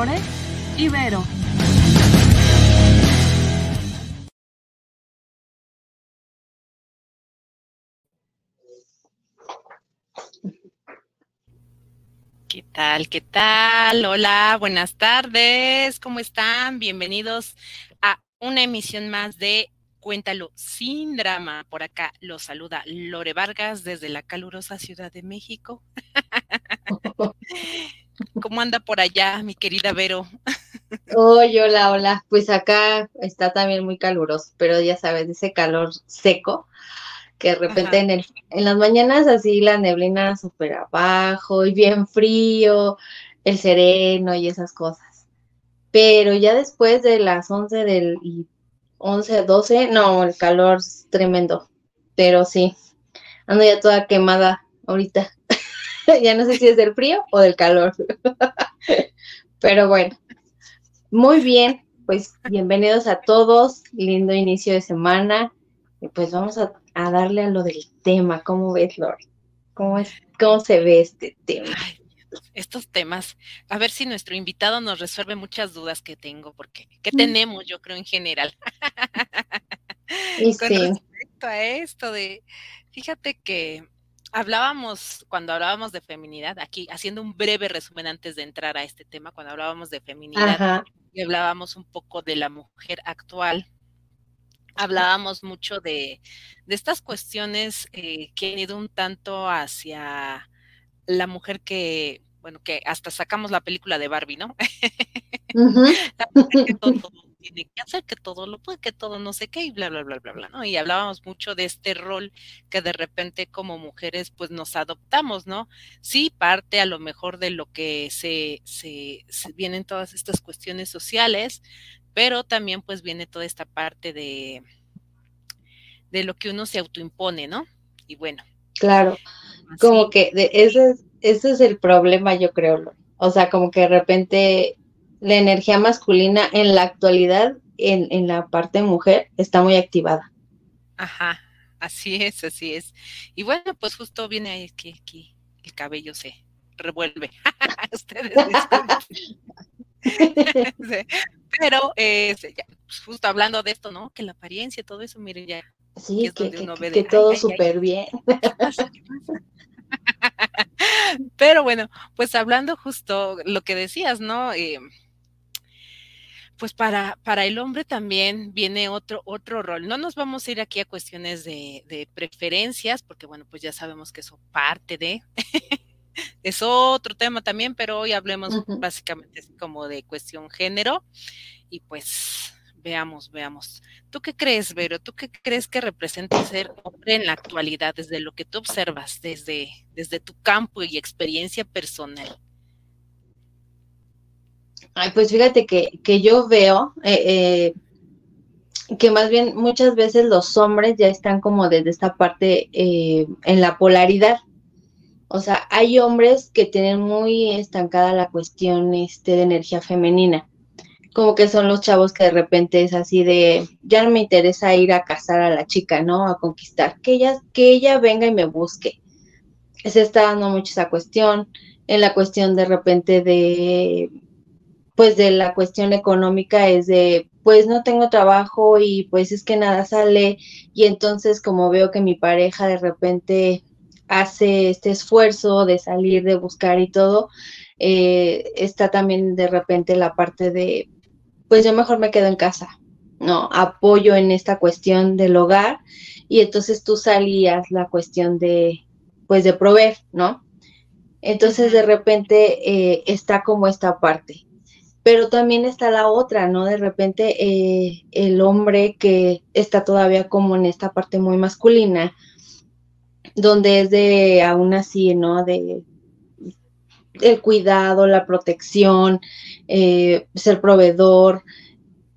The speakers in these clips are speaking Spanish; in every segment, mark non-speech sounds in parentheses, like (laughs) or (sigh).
Vero. ¿Qué tal? ¿Qué tal? Hola, buenas tardes. ¿Cómo están? Bienvenidos a una emisión más de Cuéntalo sin drama. Por acá los saluda Lore Vargas desde la calurosa Ciudad de México. (laughs) ¿Cómo anda por allá, mi querida Vero? Hoy, hola, hola. Pues acá está también muy caluroso, pero ya sabes, ese calor seco que de repente en, el, en las mañanas así la neblina súper abajo y bien frío, el sereno y esas cosas. Pero ya después de las 11 del y 11, 12, no, el calor es tremendo. Pero sí, ando ya toda quemada ahorita. (laughs) ya no sé si es del frío o del calor. (laughs) Pero bueno, muy bien, pues bienvenidos a todos, lindo inicio de semana. Y pues vamos a a darle a lo del tema. ¿Cómo ves, Lori? ¿Cómo, es, ¿Cómo se ve este tema? estos temas, a ver si nuestro invitado nos resuelve muchas dudas que tengo, porque que mm. tenemos, yo creo, en general. (laughs) Con respecto a esto de, fíjate que hablábamos, cuando hablábamos de feminidad, aquí haciendo un breve resumen antes de entrar a este tema, cuando hablábamos de feminidad, y hablábamos un poco de la mujer actual, hablábamos mucho de, estas cuestiones eh, que han ido un tanto hacia la mujer que, bueno, que hasta sacamos la película de Barbie, ¿no? (laughs) todo tiene que hacer, que todo lo puede, que todo no sé qué, y bla, bla, bla, bla, bla, ¿no? Y hablábamos mucho de este rol que de repente como mujeres pues nos adoptamos, ¿no? Sí, parte a lo mejor de lo que se, se, se vienen todas estas cuestiones sociales, pero también pues viene toda esta parte de, de lo que uno se autoimpone, ¿no? Y bueno. Claro, como que de, ese, ese es el problema, yo creo. O sea, como que de repente la energía masculina en la actualidad, en, en la parte mujer, está muy activada. Ajá, así es, así es. Y bueno, pues justo viene ahí que, que el cabello se revuelve. (laughs) Ustedes (laughs) Pero eh, pues, justo hablando de esto, ¿no? Que la apariencia, todo eso, mire, ya. Sí, que, que, todo súper bien. (laughs) Pero bueno, pues hablando justo lo que decías, ¿no? Eh, pues para, para el hombre también viene otro, otro rol. No nos vamos a ir aquí a cuestiones de, de preferencias, porque bueno, pues ya sabemos que eso parte de, (laughs) es otro tema también, pero hoy hablemos básicamente como de cuestión género y pues veamos, veamos. ¿Tú qué crees, Vero? ¿Tú qué crees que representa ser hombre en la actualidad desde lo que tú observas, desde, desde tu campo y experiencia personal? Ay, pues fíjate que, que yo veo eh, eh, que más bien muchas veces los hombres ya están como desde esta parte eh, en la polaridad o sea, hay hombres que tienen muy estancada la cuestión este, de energía femenina. Como que son los chavos que de repente es así de, ya no me interesa ir a casar a la chica, ¿no? A conquistar. Que ella, que ella venga y me busque. Se está dando mucho esa cuestión. En la cuestión de repente de, pues de la cuestión económica es de, pues no tengo trabajo y pues es que nada sale. Y entonces como veo que mi pareja de repente hace este esfuerzo de salir, de buscar y todo, eh, está también de repente la parte de, pues yo mejor me quedo en casa, ¿no? Apoyo en esta cuestión del hogar y entonces tú salías la cuestión de, pues de proveer, ¿no? Entonces de repente eh, está como esta parte. Pero también está la otra, ¿no? De repente eh, el hombre que está todavía como en esta parte muy masculina, donde es de aún así, ¿no? De el cuidado, la protección, eh, ser proveedor,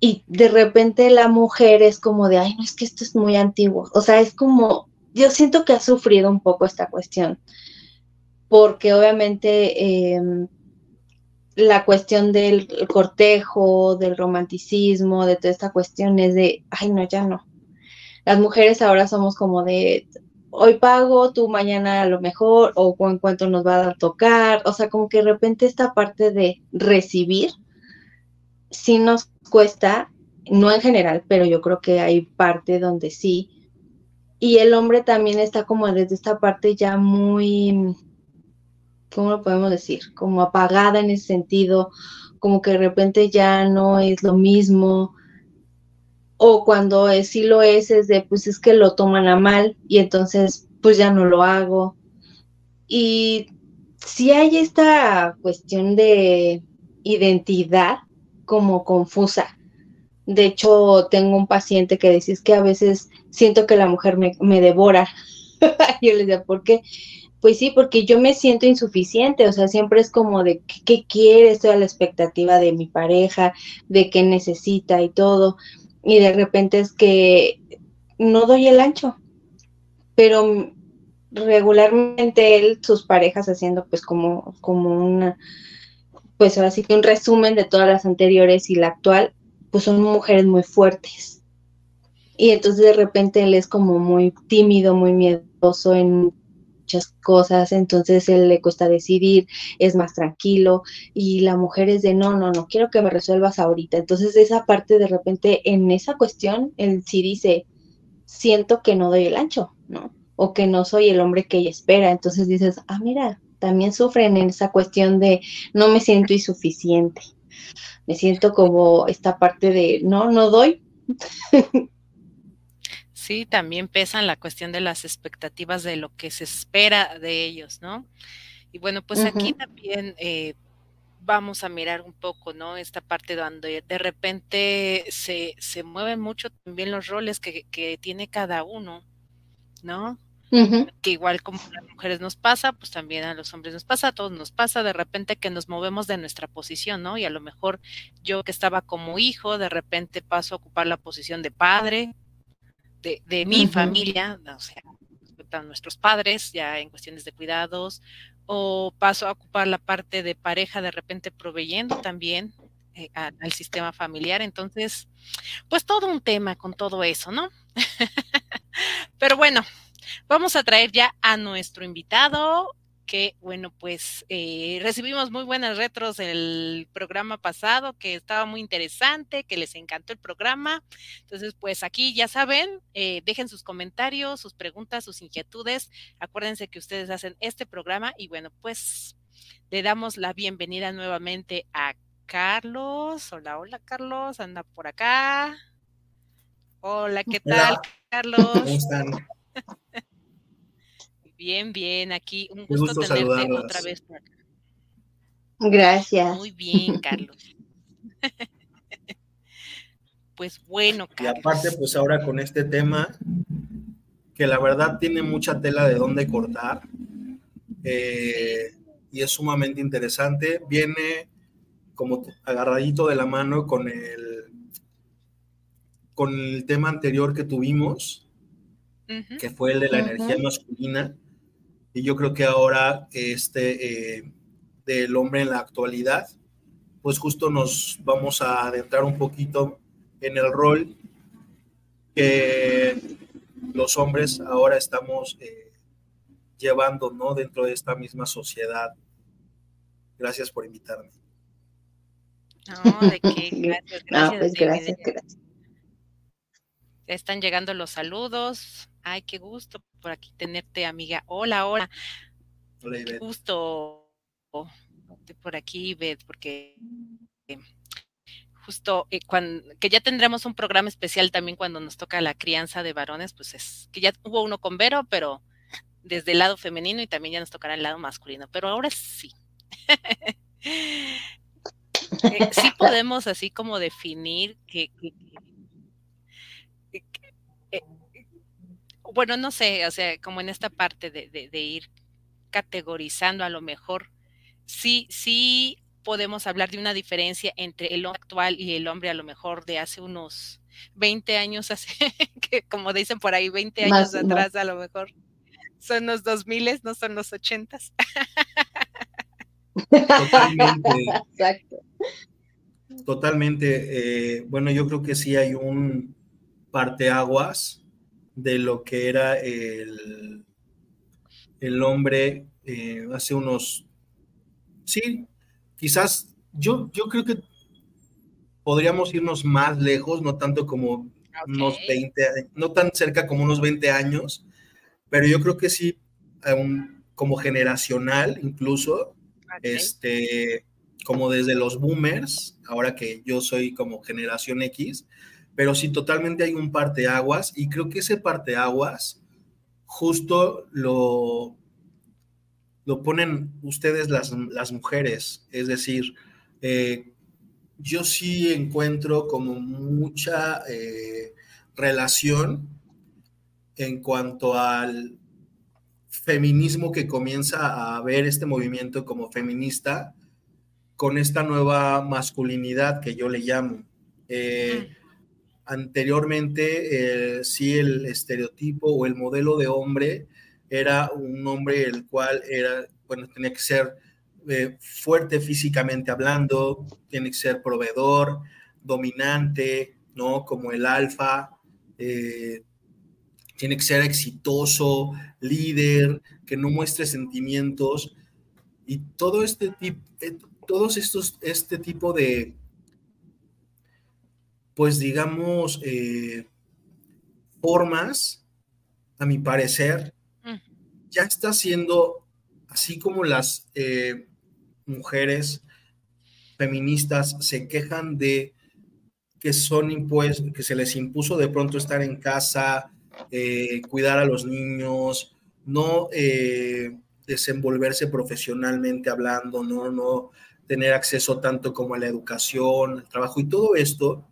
y de repente la mujer es como de, ay, no, es que esto es muy antiguo. O sea, es como, yo siento que ha sufrido un poco esta cuestión, porque obviamente em, la cuestión del cortejo, del romanticismo, de toda esta cuestión es de, ay, no, ya no. Las mujeres ahora somos como de, hoy pago, tú mañana a lo mejor, o en cuanto nos va a tocar, o sea, como que de repente esta parte de recibir sí nos cuesta, no en general, pero yo creo que hay parte donde sí. Y el hombre también está como desde esta parte ya muy, ¿cómo lo podemos decir? Como apagada en ese sentido, como que de repente ya no es lo mismo. O cuando es, sí lo es, es de, pues es que lo toman a mal y entonces pues ya no lo hago. Y si hay esta cuestión de identidad como confusa. De hecho, tengo un paciente que dice que a veces siento que la mujer me, me devora. (laughs) yo le decía, ¿por qué? Pues sí, porque yo me siento insuficiente, o sea, siempre es como de qué, quiere, estoy a la expectativa de mi pareja, de qué necesita y todo, y de repente es que no doy el ancho, pero regularmente él, sus parejas haciendo pues como, como una, pues ahora sí que un resumen de todas las anteriores y la actual, pues son mujeres muy fuertes. Y entonces de repente él es como muy tímido, muy miedoso en muchas cosas, entonces él le cuesta decidir, es más tranquilo y la mujer es de no, no, no, quiero que me resuelvas ahorita. Entonces esa parte de repente en esa cuestión, él sí dice, siento que no doy el ancho, ¿no? O que no soy el hombre que ella espera. Entonces dices, ah, mira, también sufren en esa cuestión de no me siento insuficiente. Me siento como esta parte de no, no doy. (laughs) Sí, también pesan la cuestión de las expectativas de lo que se espera de ellos, ¿no? Y bueno, pues aquí también eh, vamos a mirar un poco, ¿no? Esta parte donde de repente se, se mueven mucho también los roles que, que tiene cada uno, ¿no? Que igual como a las mujeres nos pasa, pues también a los hombres nos pasa, a todos nos pasa de repente que nos movemos de nuestra posición, ¿no? Y a lo mejor yo que estaba como hijo, de repente paso a ocupar la posición de padre, de, mi familia, o sea, a nuestros padres, ya en cuestiones de cuidados, o paso a ocupar la parte de pareja, de repente proveyendo también eh, al sistema familiar. Entonces, pues todo un tema con todo eso, ¿no? (laughs) Pero bueno, vamos a traer ya a nuestro invitado que bueno, pues eh, recibimos muy buenas retros el programa pasado, que estaba muy interesante, que les encantó el programa. Entonces, pues aquí ya saben, eh, dejen sus comentarios, sus preguntas, sus inquietudes. Acuérdense que ustedes hacen este programa y bueno, pues le damos la bienvenida nuevamente a Carlos. Hola, hola Carlos, anda por acá. Hola, ¿qué tal, Carlos? ¿Cómo están? (laughs) Bien, bien, aquí un gusto, tenerte otra vez por acá. Gracias. Muy bien, Carlos. (laughs) pues bueno, Carlos. Y aparte, pues ahora con este tema, que la verdad tiene mucha tela de dónde cortar, eh, y es sumamente interesante, viene como agarradito de la mano con el, con el tema anterior que tuvimos, que fue el de la energía masculina, y yo creo que ahora este eh, del hombre en la actualidad, pues justo nos vamos a adentrar un poquito en el rol que los hombres ahora estamos eh, llevando, ¿no? Dentro de esta misma sociedad. Gracias por invitarme. No, de qué, gracias, gracias. Pues gracias, gracias. Están llegando los saludos. Ay, qué gusto por aquí tenerte, amiga. Hola, hola. Hola, Qué gusto por aquí, Beth, porque eh, justo eh, cuando, que ya tendremos un programa especial también cuando nos toca la crianza de varones, pues es que ya hubo uno con Vero, pero desde el lado femenino y también ya nos tocará el lado masculino, pero ahora sí. (laughs) Eh, sí podemos así como definir que, bueno, no sé, o sea, como en esta parte de, ir categorizando a lo mejor, sí, sí podemos hablar de una diferencia entre el hombre actual y el hombre a lo mejor de hace unos 20 años, (laughs) hace, que como dicen por ahí, 20 años atrás a lo mejor. Son los 2000, no son los 80. Totalmente. (laughs) Exacto. Totalmente. Eh, bueno, yo creo que sí hay un parteaguas de lo que era el, el hombre eh, hace unos, sí, quizás, yo, yo creo que podríamos irnos más lejos, no tanto como unos 20, no tan cerca como unos 20 años, pero yo creo que sí, como generacional incluso, este, como desde los boomers, ahora que yo soy como generación X, pero sí totalmente hay un parteaguas y creo que ese parteaguas justo lo, lo ponen ustedes las, las mujeres, es decir, eh, yo sí encuentro como mucha eh, relación en cuanto al feminismo que comienza a ver este movimiento como feminista con esta nueva masculinidad que yo le llamo. Eh, anteriormente, eh, sí, el estereotipo o el modelo de hombre era un hombre el cual era, bueno, tenía que ser eh, fuerte físicamente hablando, tiene que ser proveedor, dominante, ¿no? Como el alfa, tiene que ser exitoso, líder, que no muestre sentimientos. Y todo este tipo, todos estos, este tipo de, pues digamos, eh, formas, a mi parecer, ya está siendo, así como las eh, mujeres feministas se quejan de que son impuestos, que se les impuso de pronto estar en casa, eh, cuidar a los niños, no desenvolverse profesionalmente hablando, no, no tener acceso tanto como a la educación, al trabajo y todo esto,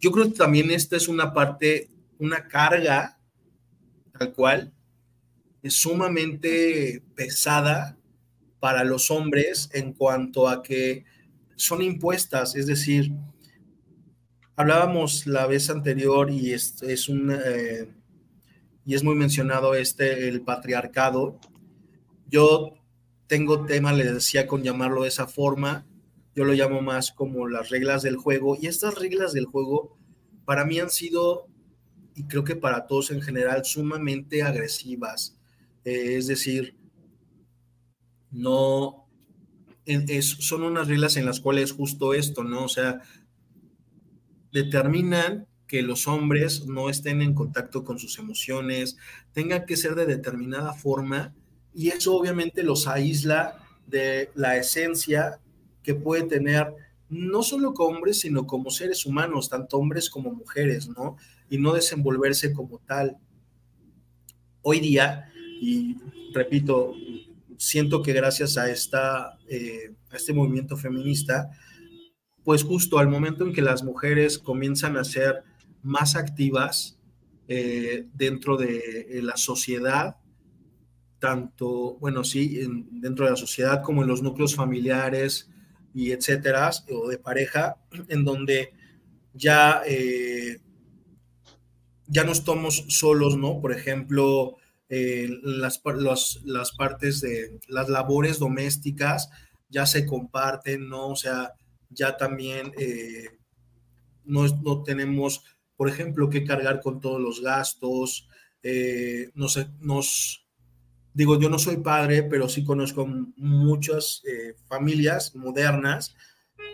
yo creo que también esta es una parte, una carga tal cual, es sumamente pesada para los hombres en cuanto a que son impuestas, es decir, hablábamos la vez anterior y es, un eh, y es muy mencionado este el patriarcado. Yo tengo tema, le decía con llamarlo de esa forma, yo lo llamo más como las reglas del juego, y estas reglas del juego para mí han sido, y creo que para todos en general, sumamente agresivas. Eh, es decir, no, son unas reglas en las cuales justo esto, ¿no? O sea, determinan que los hombres no estén en contacto con sus emociones, tengan que ser de determinada forma y eso obviamente los aísla de la esencia puede tener no solo hombres, sino como seres humanos, tanto hombres como mujeres, ¿no? Y no desenvolverse como tal. Hoy día, y repito, siento que gracias a, esta, eh, a este movimiento feminista, pues justo al momento en que las mujeres comienzan a ser más activas eh, dentro de la sociedad, tanto, bueno, sí, dentro de la sociedad como en los núcleos familiares y etcétera, o de pareja, (clears throat) en donde ya, eh, ya no estamos solos, ¿no? Por ejemplo, eh, las, las partes de las labores domésticas ya se comparten, ¿no? O sea, ya también eh, no, no, tenemos, por ejemplo, que cargar con todos los gastos, nos, nos digo, yo no soy padre, pero sí conozco muchas eh, familias modernas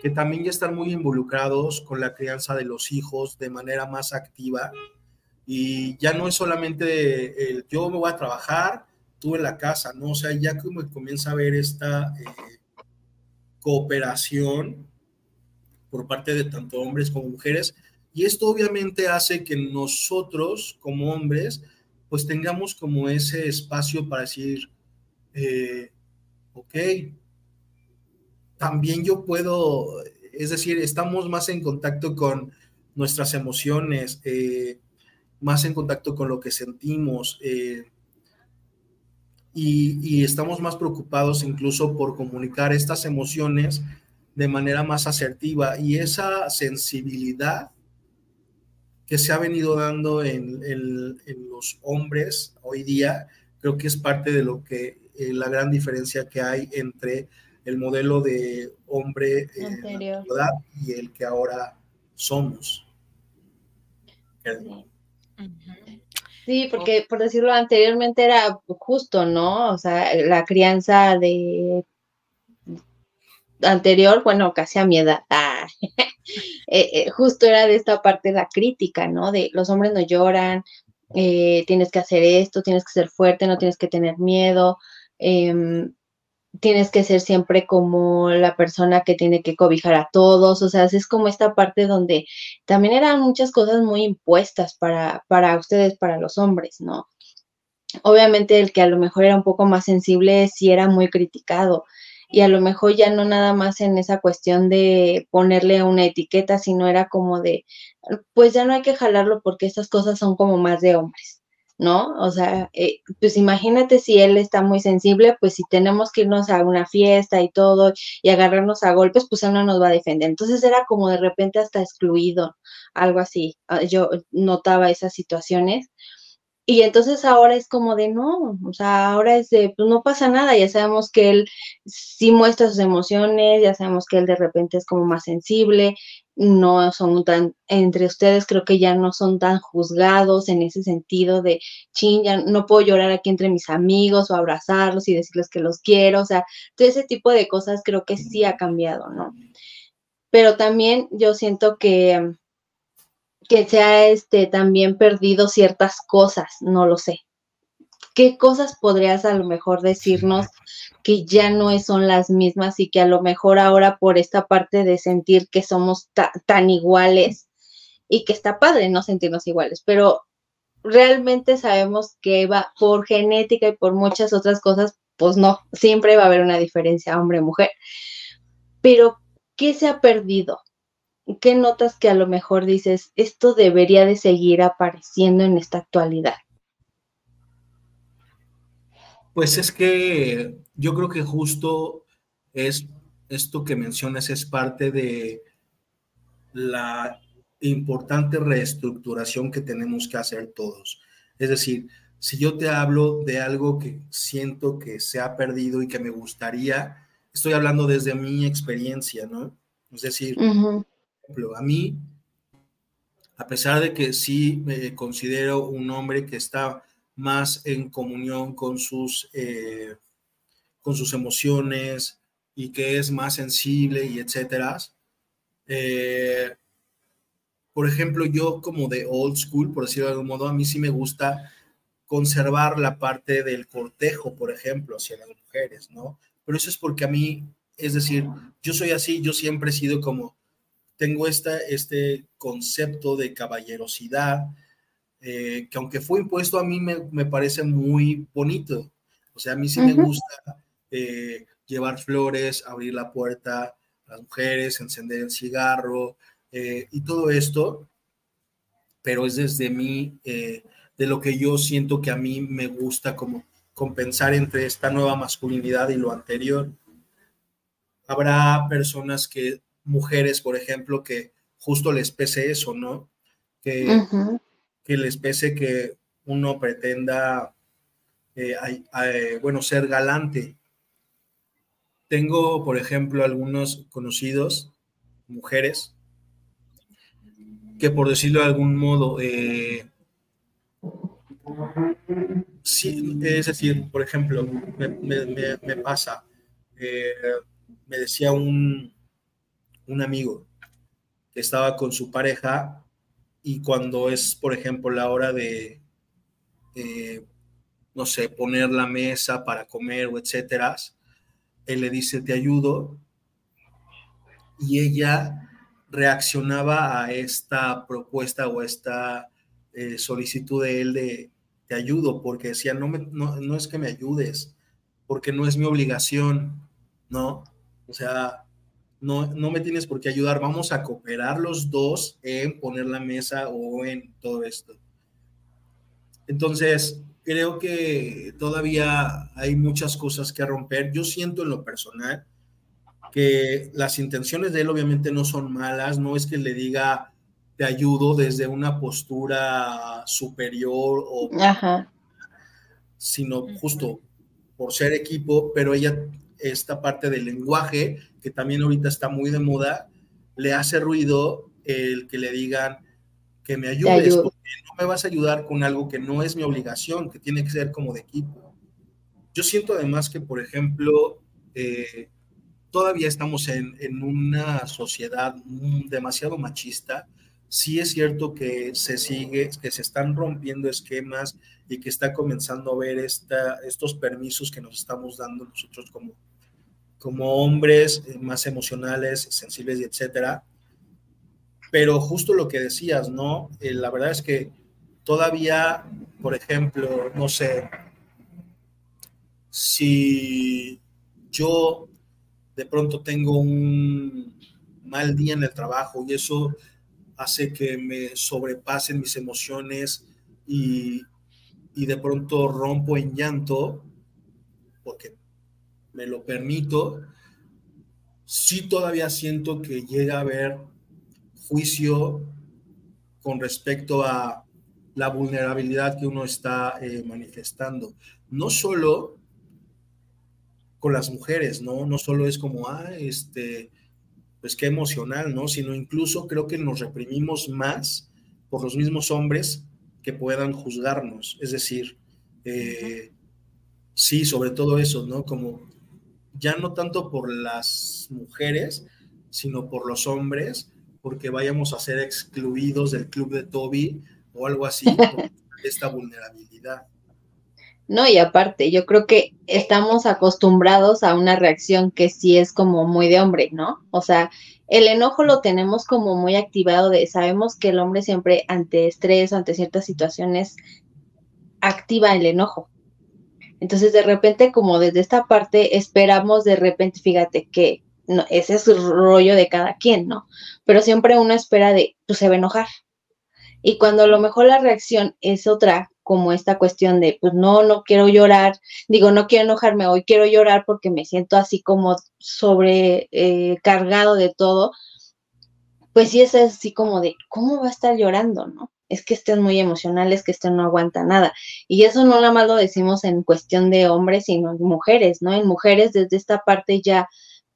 que también ya están muy involucrados con la crianza de los hijos de manera más activa. Y ya no es solamente el yo me voy a trabajar, tú en la casa, ¿no? O sea, ya como comienza a haber esta eh, cooperación por parte de tanto hombres como mujeres. Y esto obviamente hace que nosotros como hombres pues tengamos como ese espacio para decir, eh, ok, también yo puedo, es decir, estamos más en contacto con nuestras emociones, eh, más en contacto con lo que sentimos eh, y, y, estamos más preocupados incluso por comunicar estas emociones de manera más asertiva y esa sensibilidad que se ha venido dando en, los hombres hoy día, creo que es parte de lo que eh, la gran diferencia que hay entre el modelo de hombre en la ciudad y el que ahora somos. Sí. porque por decirlo anteriormente era justo, ¿no? O sea, la crianza de anterior, bueno, casi a mi edad, (laughs) ah, eh, eh, justo era de esta parte la crítica, ¿no? De los hombres no lloran, eh, tienes que hacer esto, tienes que ser fuerte, no tienes que tener miedo, em, tienes que ser siempre como la persona que tiene que cobijar a todos, o sea, es como esta parte donde también eran muchas cosas muy impuestas para, para ustedes, para los hombres, ¿no? Obviamente el que a lo mejor era un poco más sensible sí era muy criticado y a lo mejor ya no nada más en esa cuestión de ponerle una etiqueta, sino era como de, pues ya no hay que jalarlo porque estas cosas son como más de hombres, ¿no? O sea, eh, pues imagínate si él está muy sensible, pues si tenemos que irnos a una fiesta y todo y agarrarnos a golpes, pues él no nos va a defender. Entonces era como de repente hasta excluido, algo así. Ah, yo notaba esas situaciones y entonces ahora es como de no, o sea, ahora es de, pues no pasa nada, ya sabemos que él sí muestra sus emociones, ya sabemos que él de repente es como más sensible, no son tan, entre ustedes creo que ya no son tan juzgados en ese sentido de, chin, ya no puedo llorar aquí entre mis amigos o abrazarlos y decirles que los quiero, o sea, todo ese tipo de cosas creo que sí ha cambiado, ¿no? Pero también yo siento que que se ha este, también perdido ciertas cosas, no lo sé. ¿Qué cosas podrías a lo mejor decirnos (laughs) que ya no son las mismas y que a lo mejor ahora por esta parte de sentir que somos tan iguales y que está padre no sentirnos iguales, pero realmente sabemos que va por genética y por muchas otras cosas, pues no, siempre va a haber una diferencia hombre-mujer. Pero, ¿qué se ha perdido? ¿Qué notas que a lo mejor dices, esto debería de seguir apareciendo en esta actualidad? Pues es que yo creo que justo es esto que mencionas es parte de la importante reestructuración que tenemos que hacer todos. Es decir, si yo te hablo de algo que siento que se ha perdido y que me gustaría, estoy hablando desde mi experiencia, ¿no? Es decir, ejemplo, a mí, a pesar de que sí me considero un hombre que está más en comunión con sus, eh, con sus emociones y que es más sensible y etcétera, eh, por ejemplo, yo como de old school, por decirlo de algún modo, a mí sí me gusta conservar la parte del cortejo, por ejemplo, hacia las mujeres, ¿no? Pero eso es porque a mí, es decir, yo soy así, yo siempre he sido como tengo esta, este concepto de caballerosidad, eh, que aunque fue impuesto a mí me, parece muy bonito. O sea, a mí sí me gusta eh, llevar flores, abrir la puerta a las mujeres, encender el cigarro eh, y todo esto, pero es desde mí, de lo que yo siento que a mí me gusta como compensar entre esta nueva masculinidad y lo anterior. Habrá personas que mujeres, por ejemplo, que justo les pese eso, ¿no? Que, que les pese que uno pretenda, eh, eh, bueno, ser galante. Tengo, por ejemplo, algunos conocidos, mujeres, que por decirlo de algún modo, eh, sí, es decir, por ejemplo, me pasa, me decía un, un amigo que estaba con su pareja y cuando es, por ejemplo, la hora de, eh, no sé, poner la mesa para comer o etcétera, él le dice, te ayudo, y ella reaccionaba a esta propuesta o esta eh, solicitud de él de te ayudo, porque decía, no, me, no, no es que me ayudes, porque no es mi obligación, ¿no? O sea, no, no me tienes por qué ayudar, vamos a cooperar los dos en poner la mesa o en todo esto. Entonces, creo que todavía hay muchas cosas que romper. Yo siento en lo personal que las intenciones de él obviamente no son malas, no es que le diga te ayudo desde una postura superior o sino justo por ser equipo, pero ella esta parte del lenguaje, que también ahorita está muy de moda, le hace ruido el que le digan que me ayudes, porque no me vas a ayudar con algo que no es mi obligación, que tiene que ser como de equipo. Yo siento además que, por ejemplo, eh, todavía estamos en, en una sociedad demasiado machista. Sí es cierto que se sigue, que se están rompiendo esquemas y que está comenzando a ver esta, estos permisos que nos estamos dando nosotros como, como hombres eh, más emocionales, sensibles y etcétera. Pero justo lo que decías, ¿no? Eh, la verdad es que todavía, por ejemplo, no sé, si yo de pronto tengo un mal día en el trabajo y eso hace que me sobrepasen mis emociones y, y de pronto rompo en llanto, me lo permito, sí todavía siento que llega a haber juicio con respecto a la vulnerabilidad que uno está eh, manifestando. No solo con las mujeres, ¿no? No solo es como, ah, este, pues qué emocional, ¿no? Sino incluso creo que nos reprimimos más por los mismos hombres que puedan juzgarnos. Es decir, eh, sí, sobre todo eso, ¿no? Como ya no tanto por las mujeres, sino por los hombres, porque vayamos a ser excluidos del club de Toby o algo así, (laughs) por esta vulnerabilidad. No, y aparte, yo creo que estamos acostumbrados a una reacción que sí es como muy de hombre, ¿no? O sea, el enojo lo tenemos como muy activado de, sabemos que el hombre siempre ante estrés ante ciertas situaciones activa el enojo. Entonces, de repente, como desde esta parte, esperamos de repente, fíjate que no, ese es el rollo de cada quien, ¿no? Pero siempre uno espera de, pues se va a enojar. Y cuando a lo mejor la reacción es otra, como esta cuestión de, pues no, no quiero llorar, digo, no quiero enojarme hoy, quiero llorar porque me siento así como sobrecargado eh, de todo, pues sí es así como de, ¿cómo va a estar llorando, no? Es que estén muy emocional, es que este no aguanta nada. Y eso no nada más lo decimos en cuestión de hombres, sino en mujeres, ¿no? En mujeres desde esta parte ya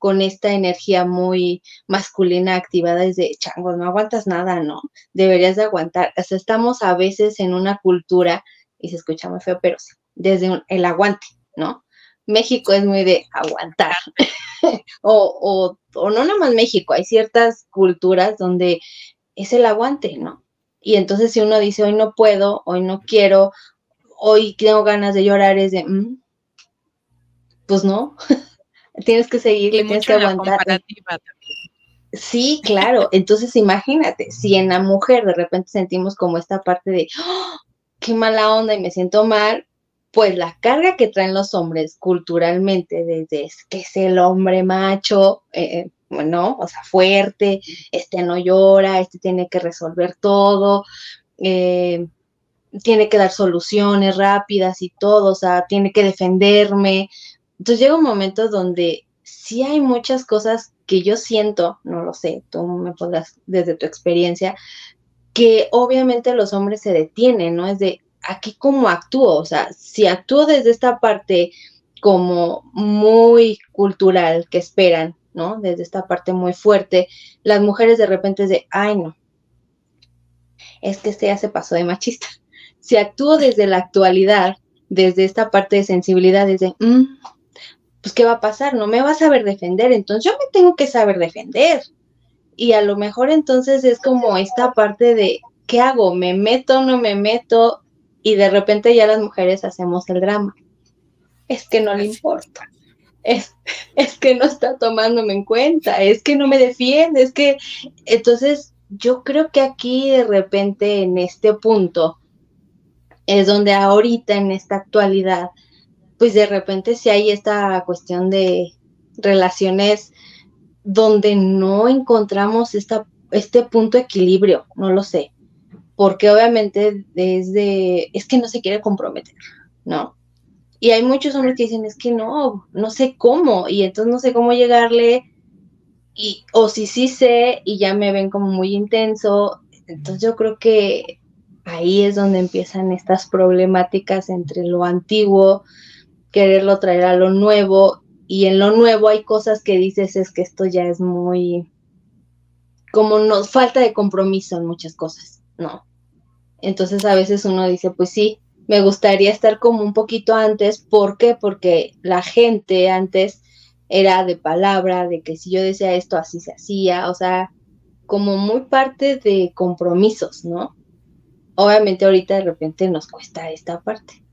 con esta energía muy masculina activada desde changos, no aguantas nada, ¿no? Deberías de aguantar. O sea, estamos a veces en una cultura, y se escucha muy feo, pero sí, desde el aguante, ¿no? México es muy de aguantar. (laughs) o, o, no nada más México, hay ciertas culturas donde es el aguante, ¿no? Y entonces si uno dice, hoy no puedo, hoy no quiero, hoy tengo ganas de llorar, es de, mm, pues no, (laughs) tienes que seguirle, tienes que aguantar. Sí, claro. Entonces, imagínate, si en la mujer de repente sentimos como esta parte de ¡Oh, qué mala onda y me siento mal, pues la carga que traen los hombres culturalmente, desde que es el hombre macho, eh, ¿no? O sea, fuerte, este no llora, este tiene que resolver todo, eh, tiene que dar soluciones rápidas y todo, o sea, tiene que defenderme, entonces llega un momento donde sí hay muchas cosas que yo siento, no lo sé, tú me podrás desde tu experiencia, que obviamente los hombres se detienen, ¿no? Es de aquí cómo actúo, o sea, si actúo desde esta parte como muy cultural que esperan, ¿no? Desde esta parte muy fuerte, las mujeres de repente es de, ay, no, es que este ya se pasó de machista. (laughs) Si actúo desde la actualidad, desde esta parte de sensibilidad, desde, mm, pues ¿qué va a pasar? No me va a saber defender, entonces yo me tengo que saber defender. Y a lo mejor entonces es como esta parte de, ¿qué hago? ¿Me meto, no me meto? Y de repente ya las mujeres hacemos el drama. Es que no le importa. Es, (laughs) es que no está tomándome en cuenta, es que no me defiende, es que entonces yo creo que aquí de repente en este punto es donde ahorita en esta actualidad pues de repente si hay esta cuestión de relaciones donde no encontramos esta, este punto de equilibrio, no lo sé, porque obviamente desde, es que no se quiere comprometer, ¿no? Y hay muchos hombres que dicen, es que no, no sé cómo, y entonces no sé cómo llegarle, y, o si sí sé, y ya me ven como muy intenso, entonces yo creo que ahí es donde empiezan estas problemáticas entre lo antiguo, quererlo traer a lo nuevo y en lo nuevo hay cosas que dices es que esto ya es muy como nos falta de compromiso en muchas cosas, ¿no? Entonces a veces uno dice, pues sí, me gustaría estar como un poquito antes, ¿por qué? Porque la gente antes era de palabra, de que si yo decía esto, así se hacía, o sea, como muy parte de compromisos, ¿no? Obviamente ahorita de repente nos cuesta esta parte.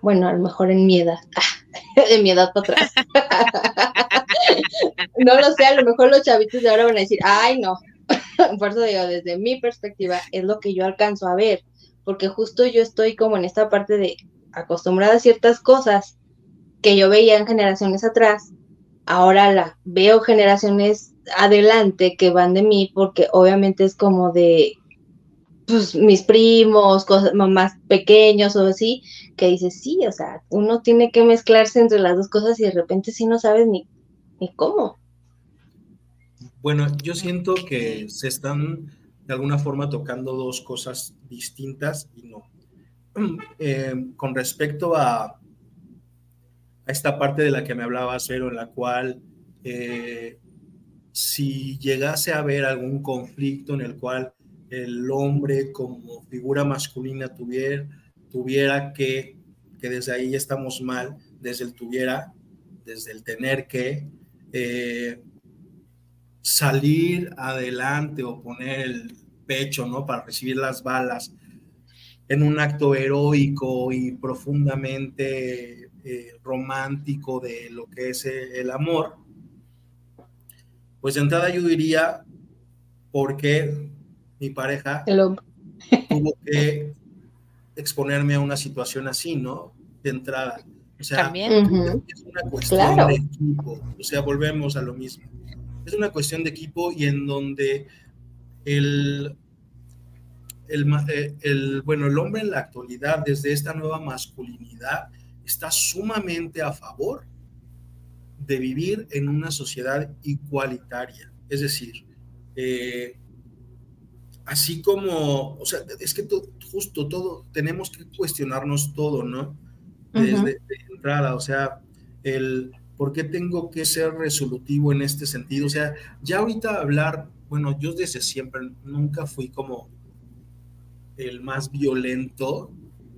bueno, a lo mejor en mi edad, (laughs) de mi edad para atrás. (laughs) no lo sé, a lo mejor los chavitos de ahora van a decir, ay, no. (laughs) Por eso digo, desde mi perspectiva, es lo que yo alcanzo a ver, porque justo yo estoy como en esta parte de acostumbrada a ciertas cosas que yo veía en generaciones atrás ahora la veo generaciones adelante que van de mí porque obviamente es como de pues, mis primos, cosas más pequeños o así, que dices, sí, o sea, uno tiene que mezclarse entre las dos cosas y de repente sí no sabes ni, ni cómo. Bueno, yo siento que se están de alguna forma tocando dos cosas distintas y no. (clears throat) Eh, con respecto a esta parte de la que me hablaba Cero, en la cual eh, si llegase a haber algún conflicto en el cual el hombre como figura masculina tuviera, tuviera que, que desde ahí estamos mal, desde el tuviera, desde el tener que eh, salir adelante o poner el pecho, ¿no? Para recibir las balas en un acto heroico y profundamente eh, romántico de lo que es eh, el amor, pues de entrada yo diría, ¿por qué mi pareja (laughs) tuvo que exponerme a una situación así, ¿no? De entrada. O sea, es una cuestión de equipo. O sea, volvemos a lo mismo. Es una cuestión de equipo y en donde el, el, eh, el, bueno, el hombre en la actualidad, desde esta nueva masculinidad, está sumamente a favor de vivir en una sociedad igualitaria. Es decir, eh, así como, o sea, es que justo todo, tenemos que cuestionarnos todo, ¿no? Desde entrada, o sea, el por qué tengo que ser resolutivo en este sentido. O sea, ya ahorita hablar, bueno, yo desde siempre nunca fui como el más violento,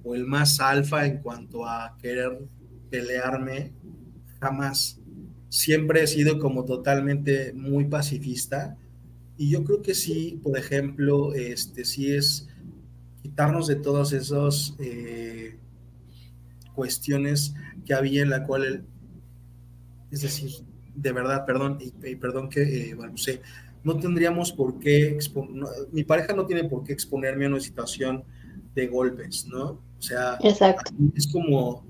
o el más alfa en cuanto a querer pelearme, jamás. Siempre he sido como totalmente muy pacifista y yo creo que sí, por ejemplo, este sí es quitarnos de todas esas eh, cuestiones que había en la cual, es decir, de verdad, perdón, y, perdón que eh, no tendríamos por qué, mi pareja no tiene por qué exponerme a una situación de golpes, ¿no? O sea, es como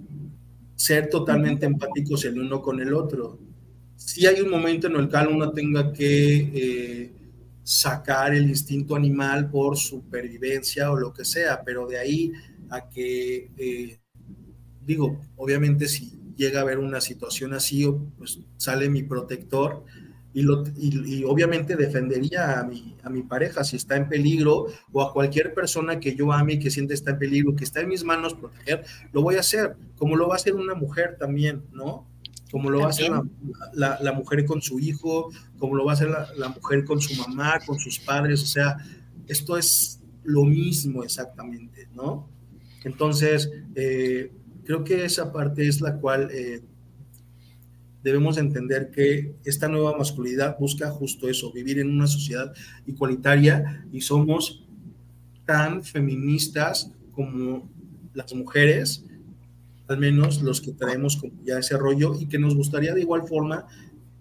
ser totalmente empáticos el uno con el otro. Si hay un momento en el cual uno tenga que eh, sacar el instinto animal por supervivencia o lo que sea, pero de ahí a que, eh, digo, obviamente si llega a haber una situación así, pues sale mi protector y, obviamente defendería a mi, a mi pareja si está en peligro o a cualquier persona que yo ame y que siente está en peligro, que está en mis manos proteger, lo voy a hacer, como lo va a hacer una mujer también, ¿no? Como lo va a hacer la, mujer con su hijo, como lo va a hacer la, mujer con su mamá, con sus padres, o sea, esto es lo mismo exactamente, ¿no? Entonces, eh, creo que esa parte es la cual eh, debemos entender que esta nueva masculinidad busca justo eso, vivir en una sociedad igualitaria y somos tan feministas como las mujeres, al menos los que traemos ya ese rollo y que nos gustaría de igual forma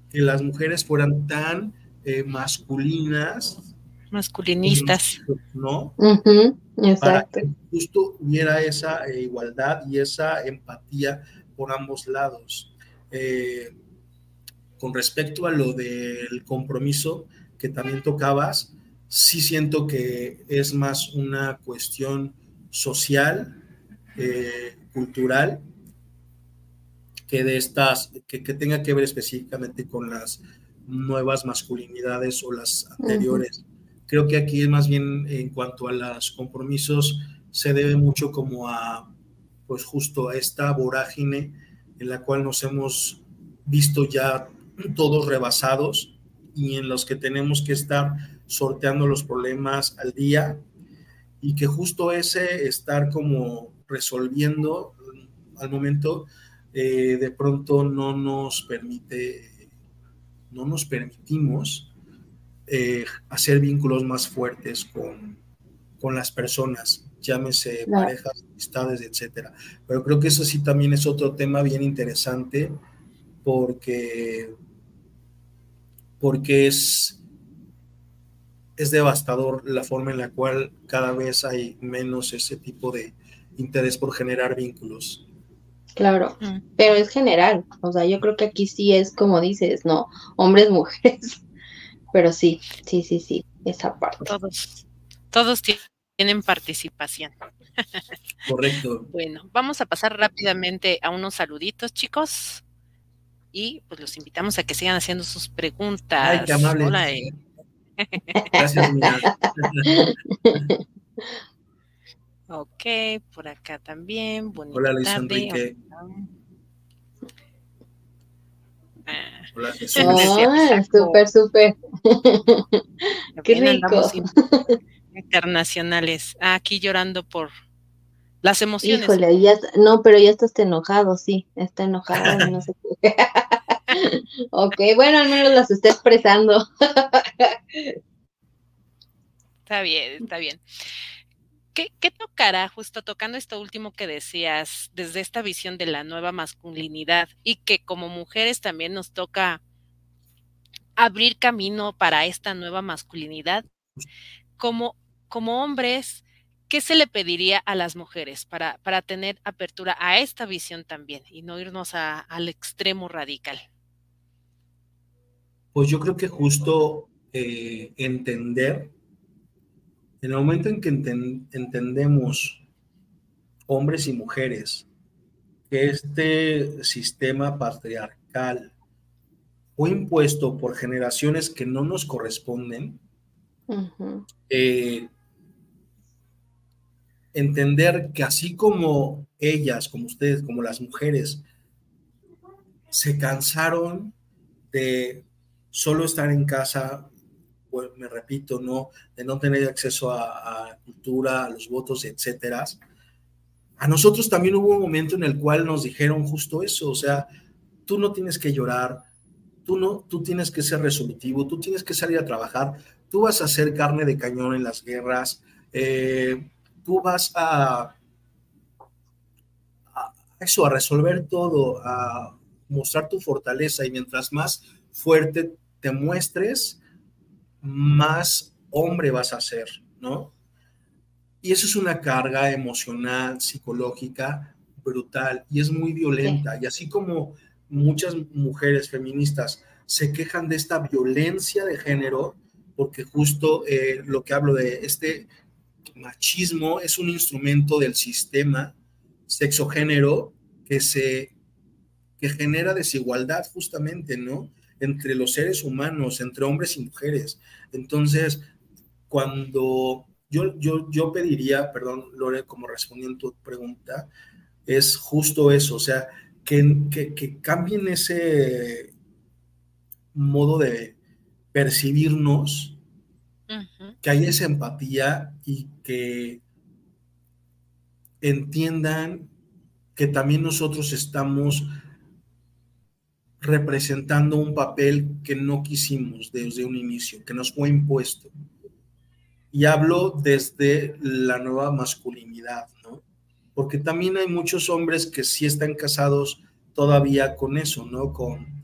que las mujeres fueran tan eh, masculinas. Masculinistas. ¿No? exacto. Para que justo hubiera esa eh, igualdad y esa empatía por ambos lados. Eh, con respecto a lo del compromiso que también tocabas, sí siento que es más una cuestión social, eh, cultural, que de estas, que, tenga que ver específicamente con las nuevas masculinidades o las anteriores. Creo que aquí es más bien en cuanto a los compromisos se debe mucho como a, pues justo a esta vorágine en la cual nos hemos visto ya todos rebasados y en los que tenemos que estar sorteando los problemas al día y que justo ese estar como resolviendo al momento eh, de pronto no nos permite, no nos permitimos eh, hacer vínculos más fuertes con, con las personas, llámese parejas, amistades, etcétera. Pero creo que eso sí también es otro tema bien interesante porque, porque es, es devastador la forma en la cual cada vez hay menos ese tipo de interés por generar vínculos. Claro, pero es general, o sea, yo creo que aquí sí es como dices, ¿no? Hombres, (laughs) mujeres, pero sí, sí, sí, sí, esa parte. Todos, todos tienen participación. Correcto. bueno, vamos a pasar rápidamente a unos saluditos, chicos, y pues los invitamos a que sigan haciendo sus preguntas. Ay, qué amable. Hola, eh. Gracias. Ok, por acá también. Bonita Hola, Luis Enrique. Ah. Hola, oh, súper, súper. Qué rico. Internacionales. Ah, aquí llorando por las emociones. Híjole, ya, no, pero ya estás enojado, sí, está enojado, no sé qué. (laughs) ok, bueno, al menos las está expresando. está bien, está bien. ¿Qué, tocará, justo tocando esto último que decías, desde esta visión de la nueva masculinidad y que como mujeres también nos toca abrir camino para esta nueva masculinidad? Como, como hombres, ¿qué se le pediría a las mujeres para, para tener apertura a esta visión también y no irnos al extremo radical? Pues yo creo que justo eh, entender en el momento en que entendemos, hombres y mujeres, que este sistema patriarcal fue impuesto por generaciones que no nos corresponden, eh, entender que así como ellas, como ustedes, como las mujeres, se cansaron de solo estar en casa me repito, ¿no? de no tener acceso a, cultura, a los votos, etcétera. A nosotros también hubo un momento en el cual nos dijeron justo eso, o sea, tú no tienes que llorar, tú no, tú tienes que ser resolutivo, tú tienes que salir a trabajar, tú vas a hacer carne de cañón en las guerras, eh, tú vas a, a, eso, a resolver todo, a mostrar tu fortaleza y mientras más fuerte te muestres, más hombre vas a ser, ¿no? Y eso es una carga emocional, psicológica brutal y es muy violenta. Y así como muchas mujeres feministas se quejan de esta violencia de género, porque justo eh, lo que hablo de este machismo es un instrumento del sistema sexogénero que se que genera desigualdad justamente, ¿no? entre los seres humanos, entre hombres y mujeres. Entonces, cuando yo, yo, yo pediría, perdón, Lore, como respondiendo tu pregunta, es justo eso, o sea, que, que, cambien ese modo de percibirnos, que haya esa empatía y entiendan que también nosotros estamos representando un papel que no quisimos desde un inicio, que nos fue impuesto. Y hablo desde la nueva masculinidad, ¿no? Porque también hay muchos hombres que sí están casados todavía con eso, ¿no? Con,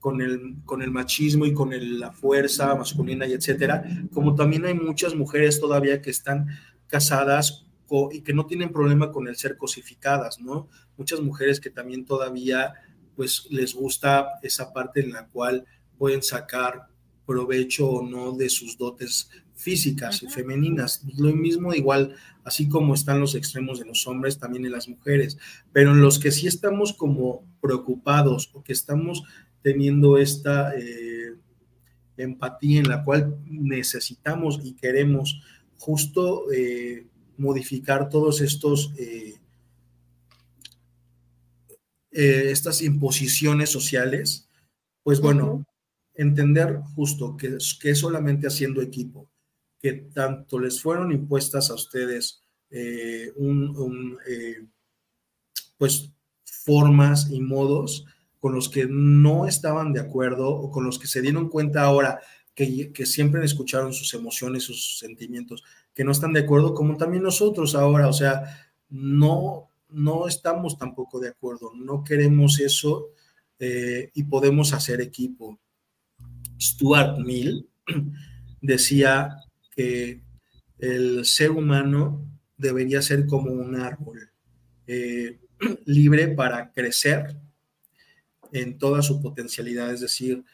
con, el, con el machismo y con la fuerza masculina y etcétera, como también hay muchas mujeres todavía que están casadas y que no tienen problema con el ser cosificadas, ¿no? Muchas mujeres que también todavía pues les gusta esa parte en la cual pueden sacar provecho o no de sus dotes físicas y femeninas. Lo mismo igual, así como están los extremos de los hombres, también en las mujeres, pero en los que sí estamos como preocupados o que estamos teniendo esta eh, empatía en la cual necesitamos y queremos justo eh, modificar todos estos eh, estas imposiciones sociales, pues bueno, entender justo que, que solamente haciendo equipo, que tanto les fueron impuestas a ustedes eh, un, eh, pues formas y modos con los que no estaban de acuerdo o con los que se dieron cuenta ahora que, que, siempre escucharon sus emociones, sus sentimientos, que no están de acuerdo, como también nosotros ahora, o sea, no, no estamos tampoco de acuerdo, no queremos eso eh, y podemos hacer equipo. Stuart Mill (clears throat) decía que el ser humano debería ser como un árbol, eh, (clears throat) libre para crecer en toda su potencialidad, es decir,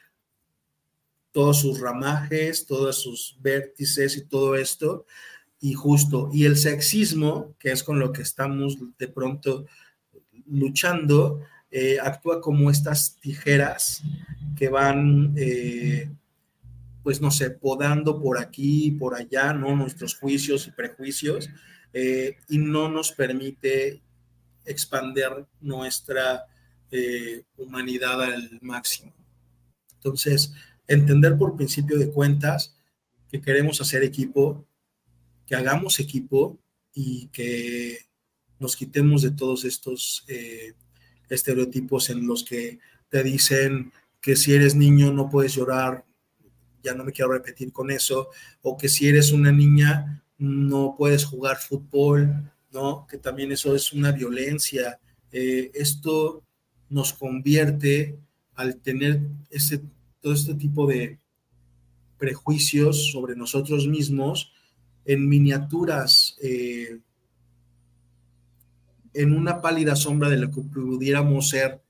todos sus ramajes, todos sus vértices y todo esto, y justo, y el sexismo, que es con lo que estamos de pronto luchando, eh, actúa como estas tijeras que van, eh, pues no sé, podando por aquí y por allá, ¿no? Nuestros juicios y prejuicios, eh, y no nos permite expander nuestra humanidad al máximo. Entonces, entender por principio de cuentas que queremos hacer equipo, que hagamos equipo y que nos quitemos de todos estos eh, estereotipos en los que te dicen que si eres niño no puedes llorar, ya no me quiero repetir con eso, o que si eres una niña no puedes jugar fútbol, ¿no? Que también eso es una violencia. Eh, esto nos convierte al tener ese, todo este tipo de prejuicios sobre nosotros mismos, en miniaturas, eh, en una pálida sombra de lo que pudiéramos ser